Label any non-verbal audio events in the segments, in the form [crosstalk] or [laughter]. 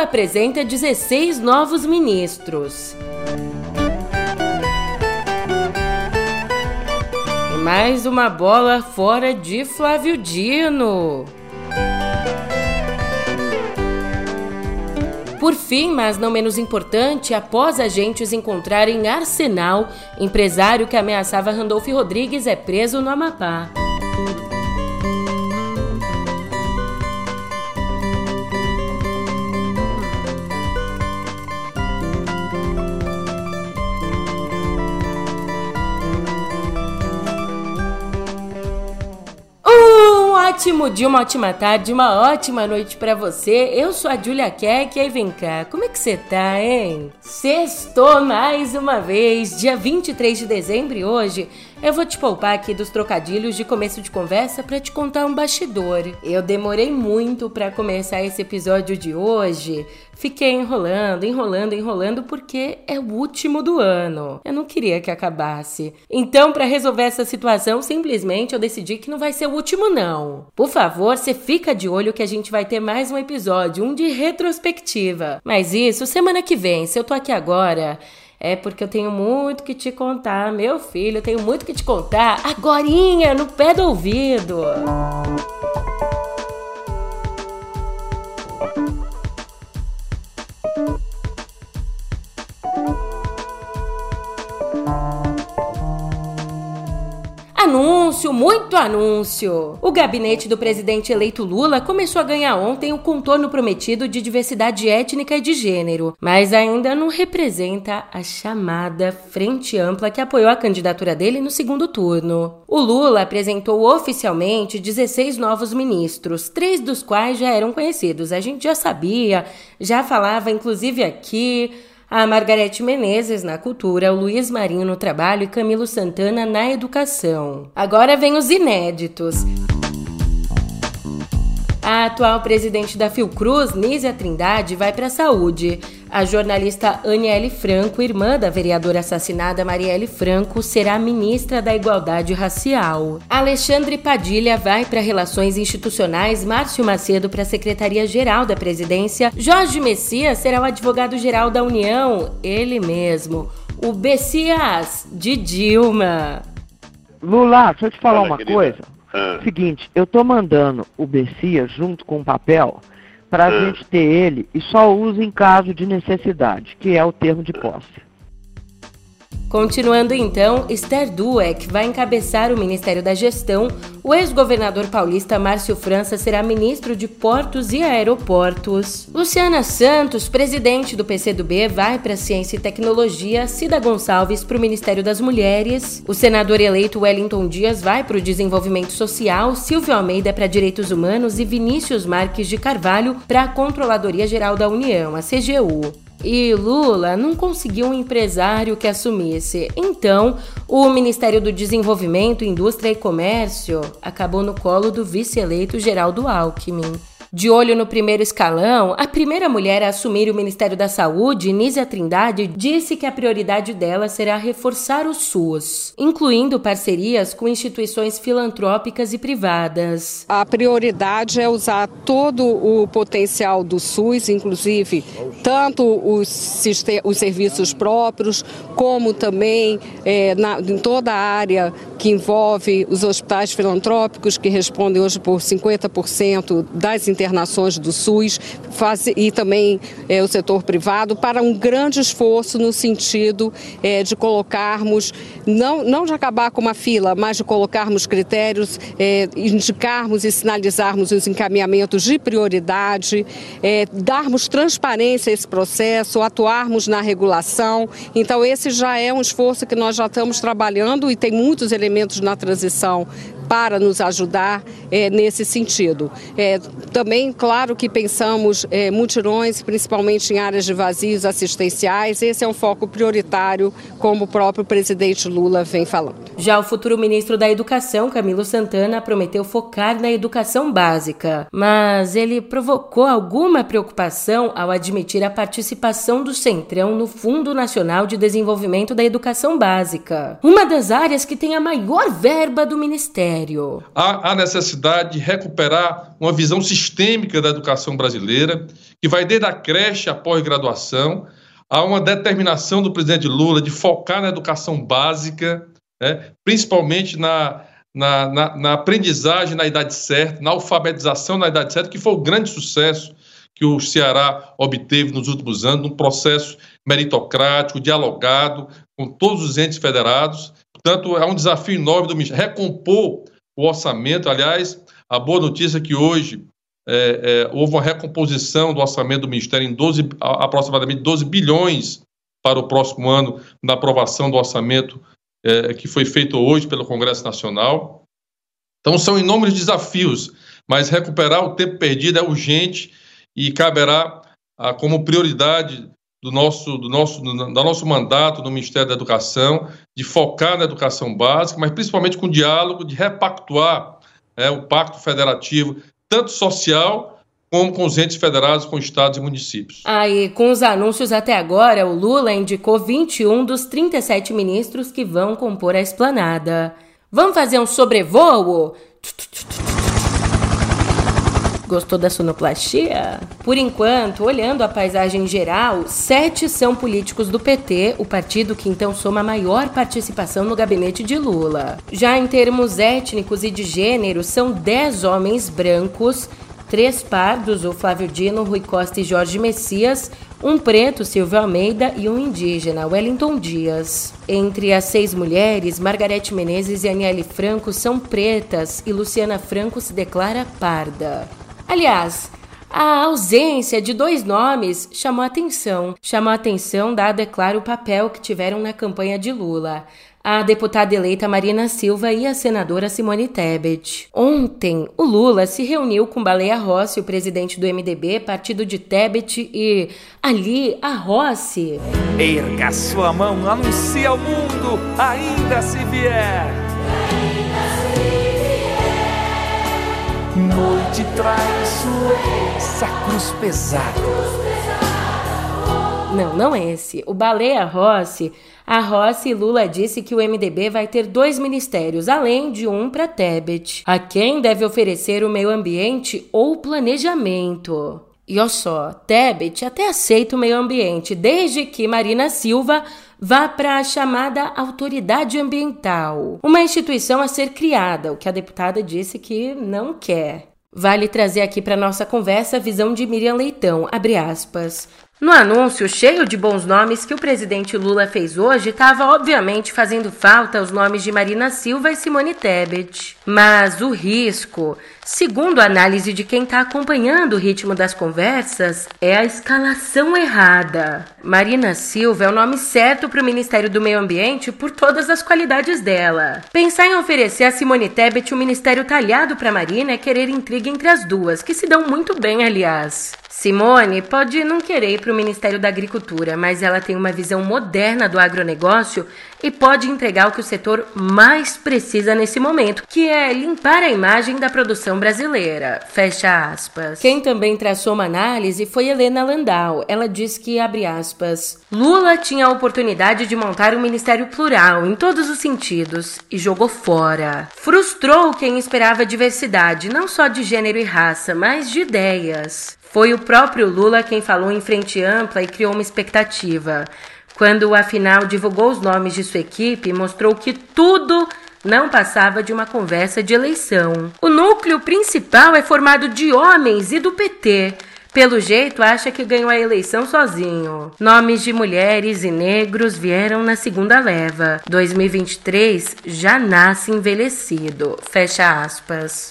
Apresenta 16 novos ministros. E mais uma bola fora de Flávio Dino. Por fim, mas não menos importante, após agentes encontrarem Arsenal, empresário que ameaçava Randolph Rodrigues é preso no Amapá. Ótimo dia, uma ótima tarde, uma ótima noite para você. Eu sou a Julia Keck e aí vem cá, como é que você tá, hein? Sextou mais uma vez, dia 23 de dezembro hoje eu vou te poupar aqui dos trocadilhos de começo de conversa para te contar um bastidor. Eu demorei muito para começar esse episódio de hoje. Fiquei enrolando, enrolando, enrolando porque é o último do ano. Eu não queria que acabasse. Então, para resolver essa situação, simplesmente eu decidi que não vai ser o último não. Por favor, você fica de olho que a gente vai ter mais um episódio, um de retrospectiva. Mas isso semana que vem. Se eu tô aqui agora, é porque eu tenho muito que te contar, meu filho, eu tenho muito que te contar agorinha, no pé do ouvido. Muito anúncio! O gabinete do presidente eleito Lula começou a ganhar ontem o contorno prometido de diversidade étnica e de gênero, mas ainda não representa a chamada Frente Ampla que apoiou a candidatura dele no segundo turno. O Lula apresentou oficialmente 16 novos ministros, três dos quais já eram conhecidos. A gente já sabia, já falava inclusive aqui a Margarete Menezes na cultura, o Luiz Marinho no trabalho e Camilo Santana na educação. Agora vem os inéditos. A atual presidente da Fiocruz, Nízia Trindade, vai para a saúde. A jornalista Aniele Franco, irmã da vereadora assassinada Marielle Franco, será ministra da Igualdade Racial. Alexandre Padilha vai para Relações Institucionais, Márcio Macedo para a Secretaria-Geral da Presidência, Jorge Messias será o advogado-geral da União, ele mesmo, o Bessias de Dilma. Lula, deixa eu te falar uma querida. coisa. Ah. Seguinte, eu tô mandando o Bessia junto com o papel para a ah. gente ter ele e só usa em caso de necessidade, que é o termo de posse. Continuando então, Esther Dueck vai encabeçar o Ministério da Gestão. O ex-governador paulista Márcio França será ministro de Portos e Aeroportos. Luciana Santos, presidente do PCdoB, vai para Ciência e Tecnologia. Cida Gonçalves para o Ministério das Mulheres. O senador eleito Wellington Dias vai para o Desenvolvimento Social. Silvio Almeida para Direitos Humanos e Vinícius Marques de Carvalho para a Controladoria Geral da União, a CGU. E Lula não conseguiu um empresário que assumisse. Então, o Ministério do Desenvolvimento, Indústria e Comércio acabou no colo do vice-eleito Geraldo Alckmin. De olho no primeiro escalão, a primeira mulher a assumir o Ministério da Saúde, Nízia Trindade, disse que a prioridade dela será reforçar o SUS, incluindo parcerias com instituições filantrópicas e privadas. A prioridade é usar todo o potencial do SUS, inclusive tanto os, os serviços próprios, como também é, na, em toda a área que envolve os hospitais filantrópicos, que respondem hoje por 50% das internações do SUS faz, e também é, o setor privado, para um grande esforço no sentido é, de colocarmos, não, não de acabar com uma fila, mas de colocarmos critérios, é, indicarmos e sinalizarmos os encaminhamentos de prioridade, é, darmos transparência a esse processo, atuarmos na regulação. Então, esse já é um esforço que nós já estamos trabalhando e tem muitos elementos na transição para nos ajudar é, nesse sentido. É, também, claro que pensamos é, mutirões, principalmente em áreas de vazios assistenciais. Esse é um foco prioritário, como o próprio presidente Lula vem falando. Já o futuro ministro da Educação, Camilo Santana, prometeu focar na educação básica, mas ele provocou alguma preocupação ao admitir a participação do Centrão no Fundo Nacional de Desenvolvimento da Educação Básica, uma das áreas que tem a maior verba do ministério. Ministério. Há a necessidade de recuperar uma visão sistêmica da educação brasileira, que vai desde a creche à pós-graduação, há uma determinação do presidente Lula de focar na educação básica, né, principalmente na, na, na, na, aprendizagem na idade certa, na alfabetização na idade certa, que foi o grande sucesso que o Ceará obteve nos últimos anos, num processo meritocrático, dialogado com todos os entes federados. Portanto, é um desafio enorme do Ministério recompor o orçamento. Aliás, a boa notícia é que hoje é, é, houve uma recomposição do orçamento do Ministério em 12, aproximadamente 12 bilhões para o próximo ano, na aprovação do orçamento é, que foi feito hoje pelo Congresso Nacional. Então, são inúmeros desafios, mas recuperar o tempo perdido é urgente e caberá a, como prioridade do nosso, do, nosso, do nosso mandato no Ministério da Educação, de focar na educação básica, mas principalmente com diálogo, de repactuar é, o pacto federativo, tanto social como com os entes federados, com estados e municípios. Aí, com os anúncios até agora, o Lula indicou 21 dos 37 ministros que vão compor a esplanada. Vamos fazer um sobrevoo? Gostou da sonoplastia? Por enquanto, olhando a paisagem geral, sete são políticos do PT, o partido que então soma maior participação no gabinete de Lula. Já em termos étnicos e de gênero, são dez homens brancos, três pardos, o Flávio Dino, Rui Costa e Jorge Messias, um preto, Silvio Almeida, e um indígena, Wellington Dias. Entre as seis mulheres, Margarete Menezes e Aniele Franco são pretas e Luciana Franco se declara parda. Aliás, a ausência de dois nomes chamou atenção. Chamou atenção dado, é claro, o papel que tiveram na campanha de Lula. A deputada eleita Marina Silva e a senadora Simone Tebet. Ontem, o Lula se reuniu com Baleia Rossi, o presidente do MDB, partido de Tebet, e ali a Rossi. Erga sua mão, anuncie ao mundo, ainda se vier. Noite traiçoeira, cruz pesada. Não, não é esse. O Baleia Rossi, a Rossi Lula disse que o MDB vai ter dois ministérios, além de um para Tebet, a quem deve oferecer o meio ambiente ou planejamento. E olha só, Tebet até aceita o meio ambiente, desde que Marina Silva vá para a chamada autoridade ambiental, uma instituição a ser criada, o que a deputada disse que não quer. Vale trazer aqui para nossa conversa a visão de Miriam Leitão, abre aspas. No anúncio cheio de bons nomes que o presidente Lula fez hoje, estava obviamente fazendo falta os nomes de Marina Silva e Simone Tebet. Mas o risco, segundo a análise de quem está acompanhando o ritmo das conversas, é a escalação errada. Marina Silva é o nome certo para o Ministério do Meio Ambiente por todas as qualidades dela. Pensar em oferecer a Simone Tebet um ministério talhado para Marina é querer intriga entre as duas, que se dão muito bem, aliás. Simone pode não querer ir para o Ministério da Agricultura, mas ela tem uma visão moderna do agronegócio e pode entregar o que o setor mais precisa nesse momento, que é limpar a imagem da produção brasileira. Fecha aspas. Quem também traçou uma análise foi Helena Landau. Ela diz que, abre aspas, Lula tinha a oportunidade de montar um ministério plural em todos os sentidos e jogou fora. Frustrou quem esperava diversidade, não só de gênero e raça, mas de ideias. Foi o próprio Lula quem falou em frente ampla e criou uma expectativa. Quando, afinal, divulgou os nomes de sua equipe, mostrou que tudo não passava de uma conversa de eleição. O núcleo principal é formado de homens e do PT. Pelo jeito, acha que ganhou a eleição sozinho. Nomes de mulheres e negros vieram na segunda leva. 2023 já nasce envelhecido. Fecha aspas.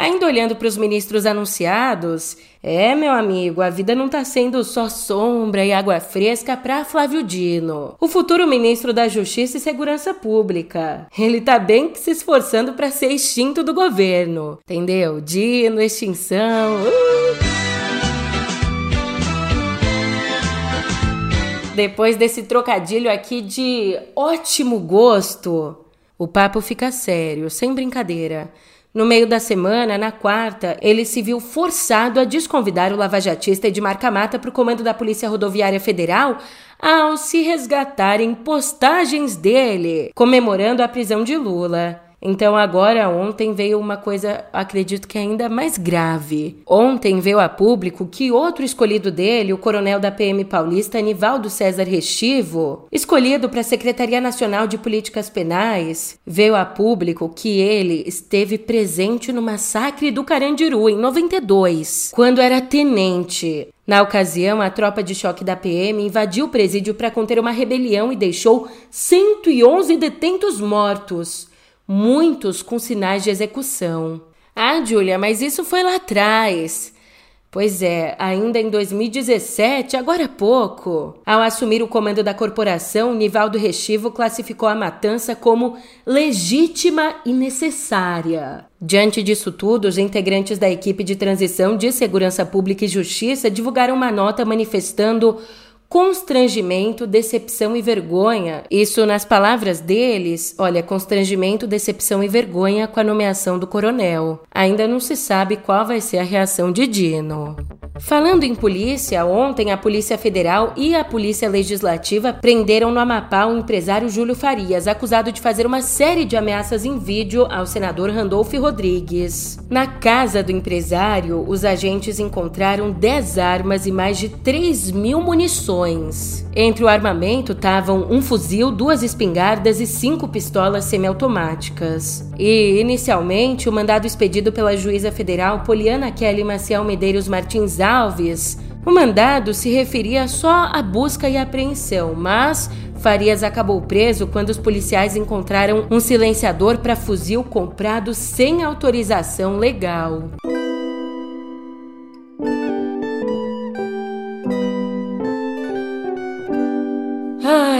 Ainda olhando para os ministros anunciados, é, meu amigo, a vida não está sendo só sombra e água fresca para Flávio Dino, o futuro ministro da Justiça e Segurança Pública. Ele está bem se esforçando para ser extinto do governo, entendeu? Dino, extinção. Uh! Depois desse trocadilho aqui de ótimo gosto, o papo fica sério, sem brincadeira. No meio da semana, na quarta, ele se viu forçado a desconvidar o lavajatista Edmar Camata para o comando da Polícia Rodoviária Federal ao se resgatarem postagens dele comemorando a prisão de Lula. Então agora ontem veio uma coisa, acredito que ainda mais grave. Ontem veio a público que outro escolhido dele, o coronel da PM paulista Anivaldo César Restivo, escolhido para a Secretaria Nacional de Políticas Penais, veio a público que ele esteve presente no massacre do Carandiru em 92, quando era tenente. Na ocasião, a tropa de choque da PM invadiu o presídio para conter uma rebelião e deixou 111 detentos mortos muitos com sinais de execução. Ah, Júlia, mas isso foi lá atrás. Pois é, ainda em 2017, agora há pouco, ao assumir o comando da corporação, Nivaldo Restivo classificou a matança como legítima e necessária. Diante disso tudo, os integrantes da equipe de transição de Segurança Pública e Justiça divulgaram uma nota manifestando constrangimento, decepção e vergonha. Isso nas palavras deles, olha, constrangimento, decepção e vergonha com a nomeação do coronel. Ainda não se sabe qual vai ser a reação de Dino. Falando em polícia, ontem a Polícia Federal e a Polícia Legislativa prenderam no Amapá o empresário Júlio Farias, acusado de fazer uma série de ameaças em vídeo ao senador Randolfo Rodrigues. Na casa do empresário, os agentes encontraram 10 armas e mais de 3 mil munições. Entre o armamento estavam um fuzil, duas espingardas e cinco pistolas semiautomáticas. E, inicialmente, o mandado expedido pela juíza federal Poliana Kelly Maciel Medeiros Martins Alves, o mandado se referia só à busca e apreensão, mas Farias acabou preso quando os policiais encontraram um silenciador para fuzil comprado sem autorização legal.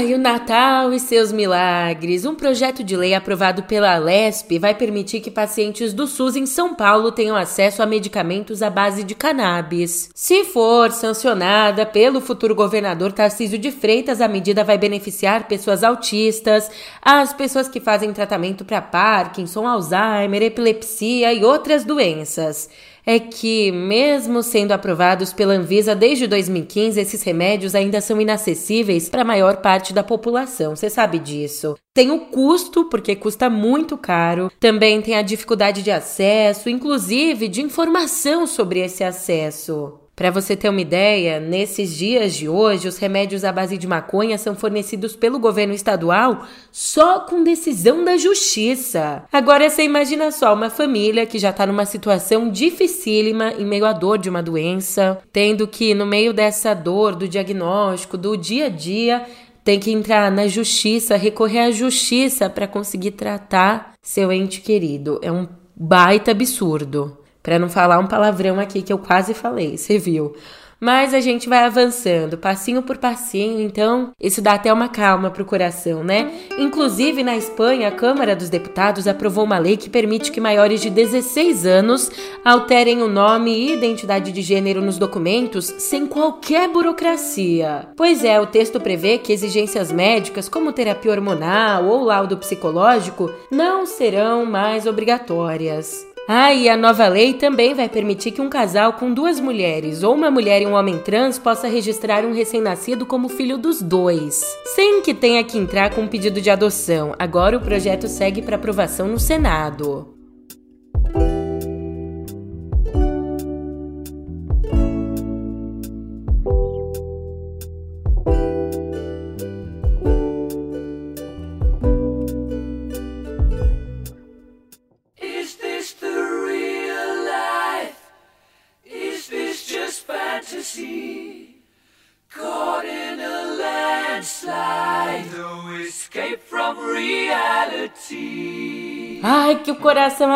Ai, o Natal e seus milagres. Um projeto de lei aprovado pela Lesp vai permitir que pacientes do SUS em São Paulo tenham acesso a medicamentos à base de cannabis. Se for sancionada pelo futuro governador Tarcísio de Freitas, a medida vai beneficiar pessoas autistas, as pessoas que fazem tratamento para Parkinson, Alzheimer, epilepsia e outras doenças é que, mesmo sendo aprovados pela Anvisa desde 2015, esses remédios ainda são inacessíveis para a maior parte da população. Você sabe disso. Tem o custo, porque custa muito caro. Também tem a dificuldade de acesso, inclusive de informação sobre esse acesso. Para você ter uma ideia, nesses dias de hoje, os remédios à base de maconha são fornecidos pelo governo estadual só com decisão da justiça. Agora você imagina só uma família que já está numa situação dificílima em meio à dor de uma doença, tendo que, no meio dessa dor, do diagnóstico, do dia a dia, tem que entrar na justiça, recorrer à justiça para conseguir tratar seu ente querido. É um baita absurdo. Para não falar um palavrão aqui que eu quase falei, você viu? Mas a gente vai avançando, passinho por passinho, então isso dá até uma calma pro coração, né? Inclusive, na Espanha, a Câmara dos Deputados aprovou uma lei que permite que maiores de 16 anos alterem o nome e identidade de gênero nos documentos sem qualquer burocracia. Pois é, o texto prevê que exigências médicas, como terapia hormonal ou laudo psicológico, não serão mais obrigatórias. Ah, e a nova lei também vai permitir que um casal com duas mulheres ou uma mulher e um homem trans possa registrar um recém-nascido como filho dos dois, sem que tenha que entrar com um pedido de adoção. Agora o projeto segue para aprovação no Senado.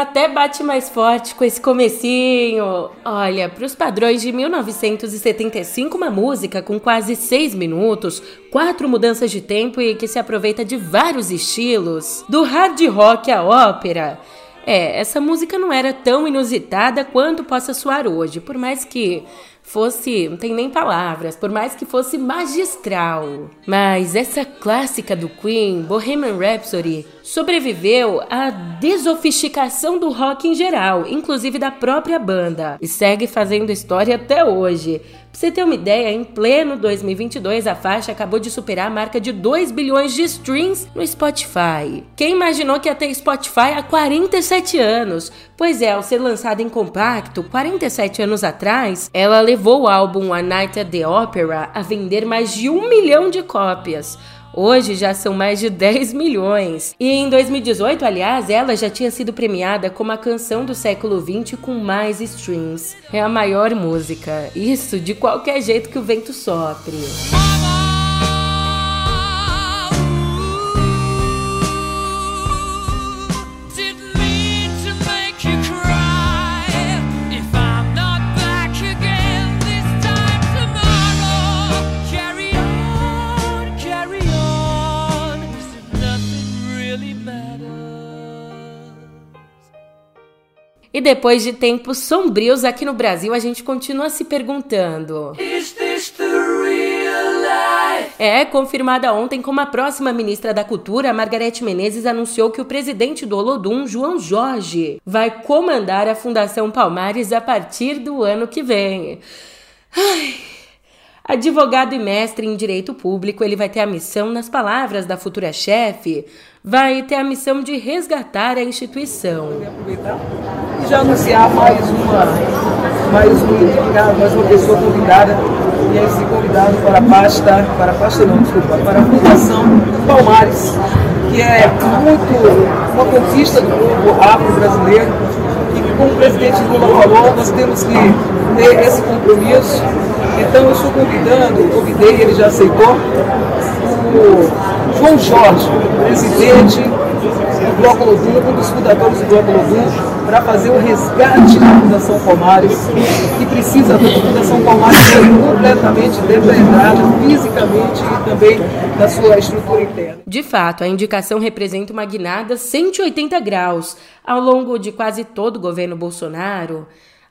Até bate mais forte com esse comecinho. Olha, para os padrões de 1975, uma música com quase seis minutos, quatro mudanças de tempo e que se aproveita de vários estilos, do hard rock à ópera. É, essa música não era tão inusitada quanto possa soar hoje, por mais que fosse, não tem nem palavras, por mais que fosse magistral. Mas essa clássica do Queen, Bohemian Rhapsody, sobreviveu à desofisticação do rock em geral, inclusive da própria banda, e segue fazendo história até hoje. Pra você ter uma ideia, em pleno 2022, a faixa acabou de superar a marca de 2 bilhões de streams no Spotify. Quem imaginou que ia ter Spotify há 47 anos? Pois é, ao ser lançada em compacto, 47 anos atrás, ela levou o álbum A Night at the Opera a vender mais de um milhão de cópias. Hoje já são mais de 10 milhões. E em 2018, aliás, ela já tinha sido premiada como a canção do século 20 com mais streams. É a maior música. Isso de qualquer jeito que o vento sopre. E depois de tempos sombrios aqui no Brasil, a gente continua se perguntando: É confirmada ontem como a próxima ministra da Cultura, Margarete Menezes, anunciou que o presidente do Olodum, João Jorge, vai comandar a Fundação Palmares a partir do ano que vem. Ai. Advogado e mestre em direito público, ele vai ter a missão, nas palavras da futura chefe, vai ter a missão de resgatar a instituição. E já anunciar mais uma, mais um mais uma pessoa convidada, e esse convidado para a pasta, para a pasta não, desculpa, para a Fundação Palmares, que é muito uma conquista do povo afro-brasileiro, e como o presidente Lula falou, nós temos que ter esse compromisso. Então eu estou convidando, convidei, ele já aceitou, o João Jorge, presidente do Bloco Lodum, um dos fundadores do Bloco Lodum, para fazer o resgate da Fundação Palmares, que precisa da Fundação Palmares ser completamente depredada fisicamente e também da sua estrutura interna. De fato, a indicação representa uma guinada 180 graus. Ao longo de quase todo o governo Bolsonaro,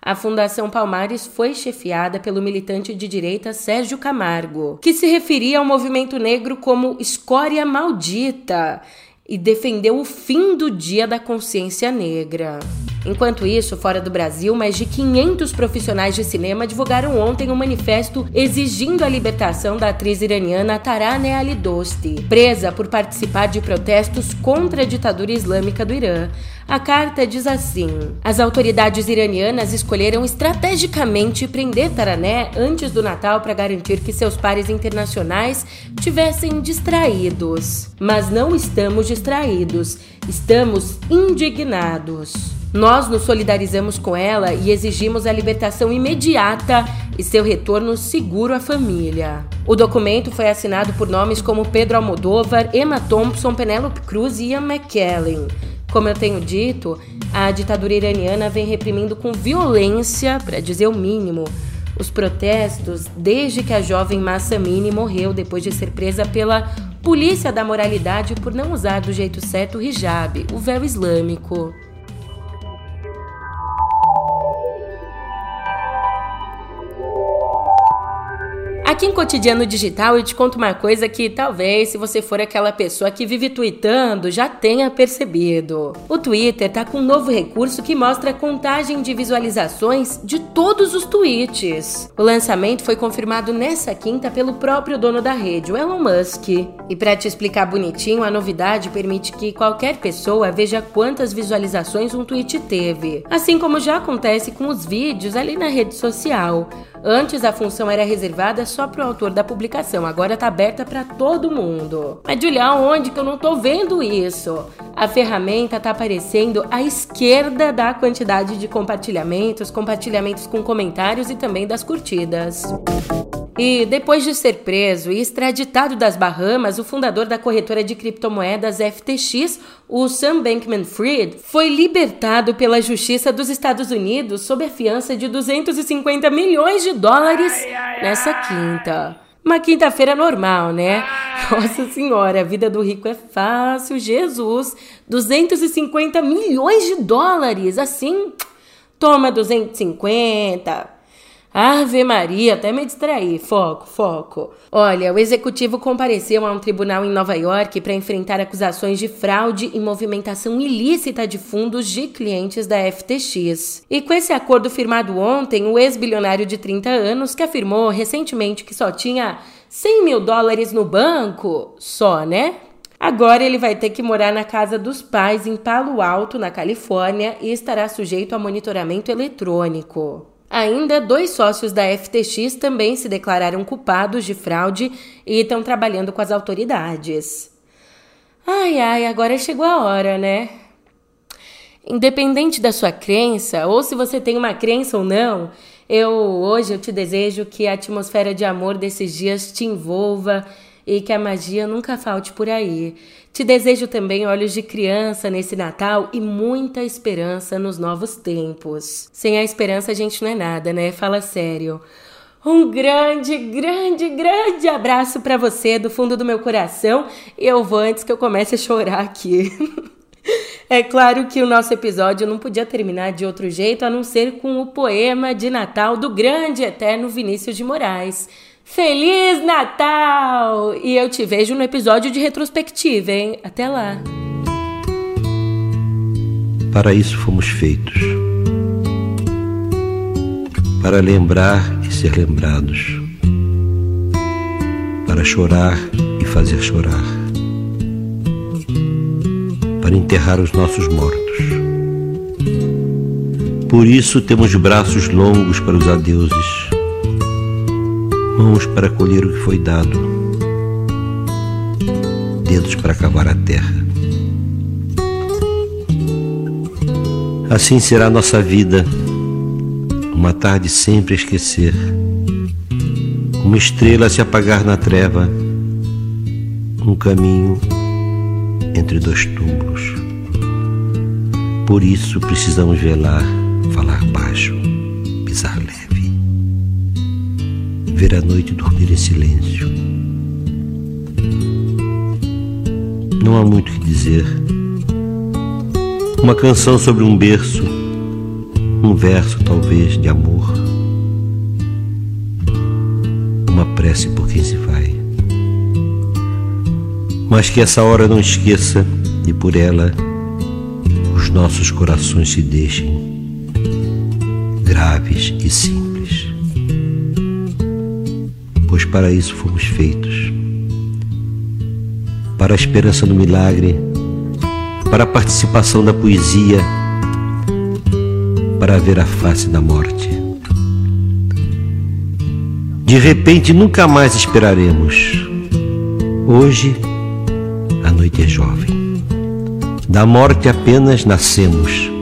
a Fundação Palmares foi chefiada pelo militante de direita Sérgio Camargo, que se referia ao movimento negro como escória maldita e defendeu o fim do Dia da Consciência Negra. Enquanto isso, fora do Brasil, mais de 500 profissionais de cinema divulgaram ontem um manifesto exigindo a libertação da atriz iraniana Taraneh Ali Dosti, presa por participar de protestos contra a ditadura islâmica do Irã. A carta diz assim: As autoridades iranianas escolheram estrategicamente prender Tarané antes do Natal para garantir que seus pares internacionais tivessem distraídos. Mas não estamos distraídos, estamos indignados. Nós nos solidarizamos com ela e exigimos a libertação imediata e seu retorno seguro à família. O documento foi assinado por nomes como Pedro Almodóvar, Emma Thompson, Penélope Cruz e Ian McKellen. Como eu tenho dito, a ditadura iraniana vem reprimindo com violência, para dizer o mínimo, os protestos desde que a jovem Massa Mini morreu depois de ser presa pela Polícia da Moralidade por não usar do jeito certo o hijab, o véu islâmico. Aqui em Cotidiano Digital eu te conto uma coisa que talvez, se você for aquela pessoa que vive tweetando, já tenha percebido. O Twitter tá com um novo recurso que mostra a contagem de visualizações de todos os tweets. O lançamento foi confirmado nessa quinta pelo próprio dono da rede, o Elon Musk. E para te explicar bonitinho, a novidade permite que qualquer pessoa veja quantas visualizações um tweet teve, assim como já acontece com os vídeos ali na rede social. Antes a função era reservada só para o autor da publicação, agora está aberta para todo mundo. Mas Julia, onde que eu não estou vendo isso? A ferramenta está aparecendo à esquerda da quantidade de compartilhamentos, compartilhamentos com comentários e também das curtidas. E depois de ser preso e extraditado das Bahamas, o fundador da corretora de criptomoedas FTX, o Sam Bankman-Fried, foi libertado pela Justiça dos Estados Unidos sob a fiança de 250 milhões de dólares nessa quinta. Uma quinta-feira normal, né? [laughs] Nossa Senhora, a vida do rico é fácil, Jesus! 250 milhões de dólares, assim? Toma 250 Ave Maria, até me distrair. Foco, foco. Olha, o executivo compareceu a um tribunal em Nova York para enfrentar acusações de fraude e movimentação ilícita de fundos de clientes da FTX. E com esse acordo firmado ontem, o ex-bilionário de 30 anos, que afirmou recentemente que só tinha 100 mil dólares no banco, só, né? Agora ele vai ter que morar na casa dos pais em Palo Alto, na Califórnia, e estará sujeito a monitoramento eletrônico. Ainda, dois sócios da FTX também se declararam culpados de fraude e estão trabalhando com as autoridades. Ai, ai, agora chegou a hora, né? Independente da sua crença, ou se você tem uma crença ou não, eu hoje eu te desejo que a atmosfera de amor desses dias te envolva e que a magia nunca falte por aí. Te desejo também olhos de criança nesse Natal e muita esperança nos novos tempos. Sem a esperança a gente não é nada, né? Fala sério. Um grande, grande, grande abraço para você do fundo do meu coração. Eu vou antes que eu comece a chorar aqui. [laughs] é claro que o nosso episódio não podia terminar de outro jeito a não ser com o poema de Natal do grande eterno Vinícius de Moraes. Feliz Natal! E eu te vejo no episódio de retrospectiva, hein? Até lá! Para isso fomos feitos. Para lembrar e ser lembrados. Para chorar e fazer chorar. Para enterrar os nossos mortos. Por isso temos braços longos para os adeuses mãos para colher o que foi dado, dedos para cavar a terra. Assim será nossa vida, uma tarde sempre a esquecer, uma estrela a se apagar na treva, um caminho entre dois túmulos. Por isso precisamos velar, falar baixo, pisar ver a noite dormir em silêncio. Não há muito o que dizer. Uma canção sobre um berço, um verso talvez de amor, uma prece por quem se vai. Mas que essa hora não esqueça e por ela os nossos corações se deixem graves e simples pois para isso fomos feitos para a esperança do milagre, para a participação da poesia, para ver a face da morte. De repente nunca mais esperaremos. Hoje a noite é jovem. Da morte apenas nascemos.